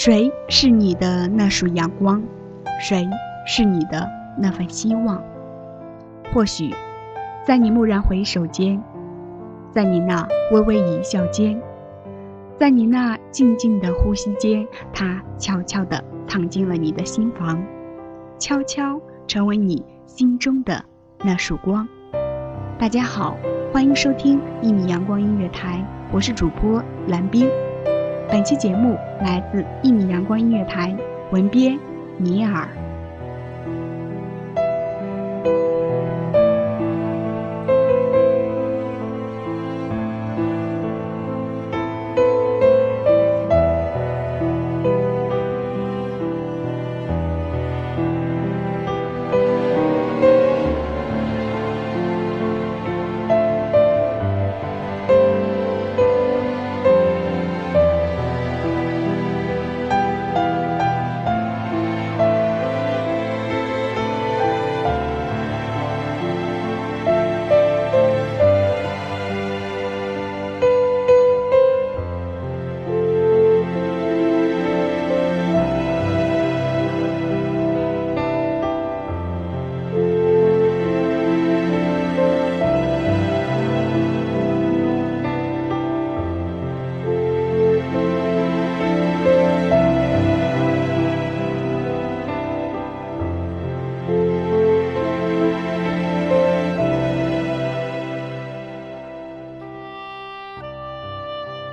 谁是你的那束阳光？谁是你的那份希望？或许，在你蓦然回首间，在你那微微一笑间，在你那静静的呼吸间，它悄悄地藏进了你的心房，悄悄成为你心中的那束光。大家好，欢迎收听一米阳光音乐台，我是主播蓝冰。本期节目来自一米阳光音乐台，文编尼尔。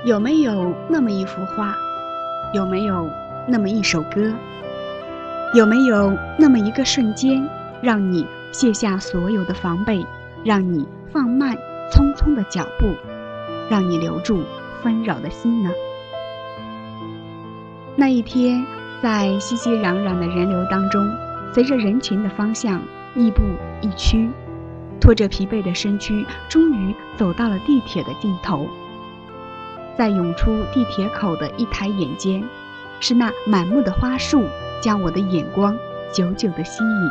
有没有那么一幅画？有没有那么一首歌？有没有那么一个瞬间，让你卸下所有的防备，让你放慢匆匆的脚步，让你留住纷扰的心呢？那一天，在熙熙攘攘的人流当中，随着人群的方向，亦步亦趋，拖着疲惫的身躯，终于走到了地铁的尽头。在涌出地铁口的一抬眼间，是那满目的花束将我的眼光久久的吸引，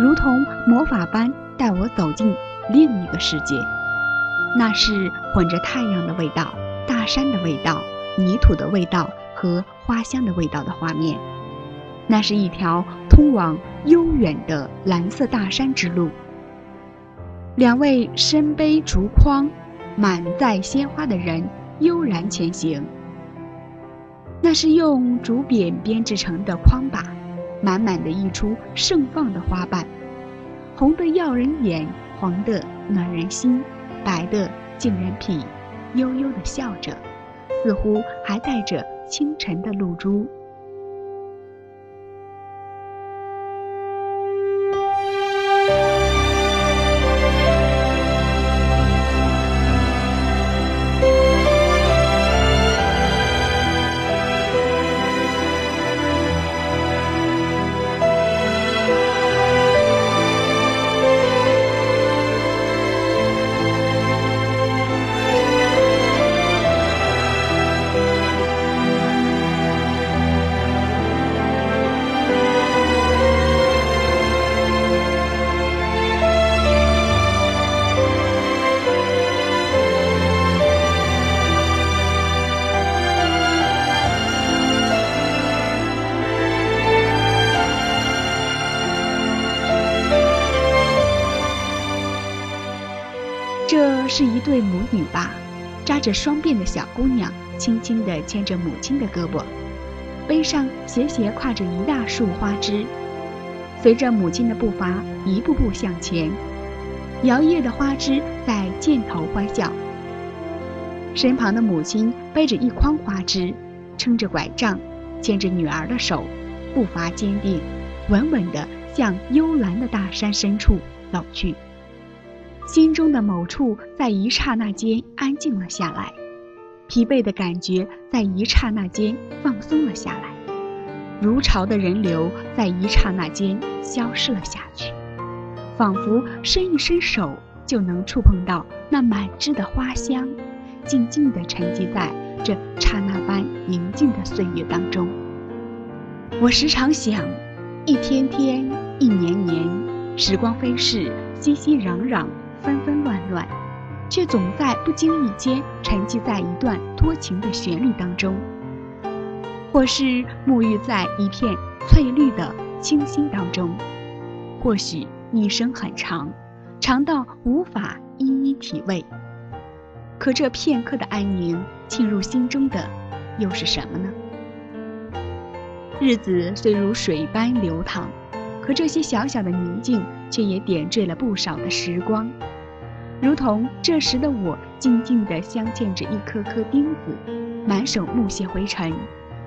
如同魔法般带我走进另一个世界。那是混着太阳的味道、大山的味道、泥土的味道和花香的味道的画面。那是一条通往悠远的蓝色大山之路。两位身背竹筐、满载鲜花的人。悠然前行。那是用竹匾编织成的筐把，满满的溢出盛放的花瓣，红的耀人眼，黄的暖人心，白的沁人脾，悠悠的笑着，似乎还带着清晨的露珠。这是一对母女吧，扎着双辫的小姑娘，轻轻地牵着母亲的胳膊，背上斜斜挎着一大束花枝，随着母亲的步伐一步步向前，摇曳的花枝在箭头欢笑。身旁的母亲背着一筐花枝，撑着拐杖，牵着女儿的手，步伐坚定，稳稳地向幽蓝的大山深处走去。心中的某处在一刹那间安静了下来，疲惫的感觉在一刹那间放松了下来，如潮的人流在一刹那间消失了下去，仿佛伸一伸手就能触碰到那满枝的花香，静静地沉寂在这刹那般宁静的岁月当中。我时常想，一天天，一年年，时光飞逝，熙熙攘攘。纷纷乱乱，却总在不经意间沉寂在一段多情的旋律当中，或是沐浴在一片翠绿的清新当中。或许一生很长，长到无法一一体味。可这片刻的安宁沁入心中的，又是什么呢？日子虽如水般流淌，可这些小小的宁静，却也点缀了不少的时光。如同这时的我，静静地镶嵌着一颗颗钉子，满手木屑灰尘，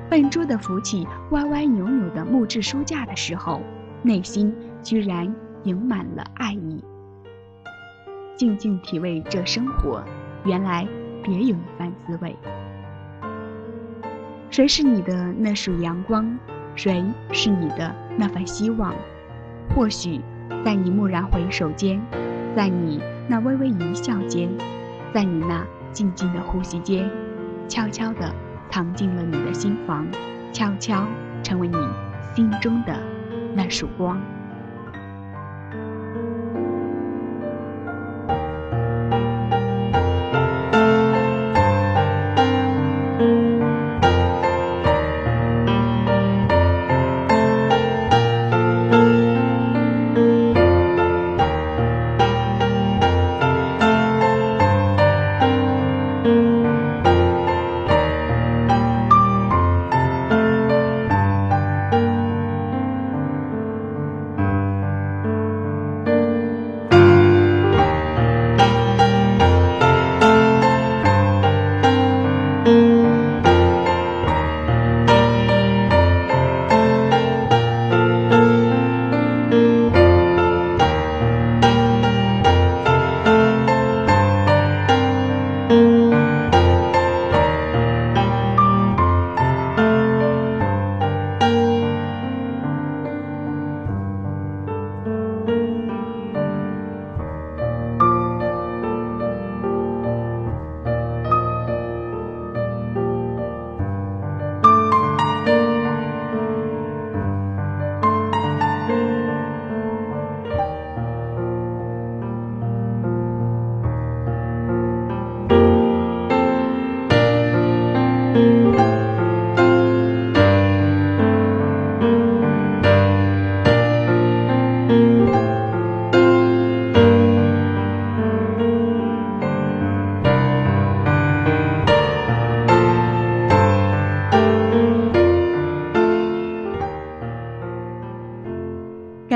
笨拙地扶起歪歪扭扭的木质书架的时候，内心居然盈满了爱意。静静体味这生活，原来别有一番滋味。谁是你的那束阳光？谁是你的那份希望？或许，在你蓦然回首间，在你。那微微一笑间，在你那静静的呼吸间，悄悄地藏进了你的心房，悄悄成为你心中的那束光。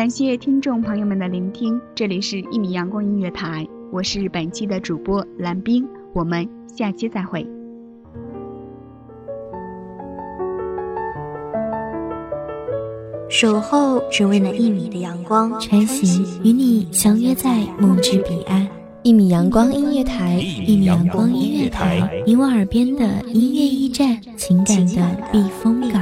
感谢听众朋友们的聆听，这里是一米阳光音乐台，我是本期的主播蓝冰，我们下期再会。守候只为那一米的阳光，穿行与你相约在梦之彼岸。一米阳光音乐台，一米阳光音乐台，你我耳边的音乐驿站，情感的避风港。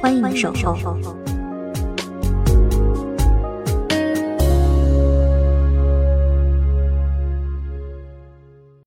欢迎守候。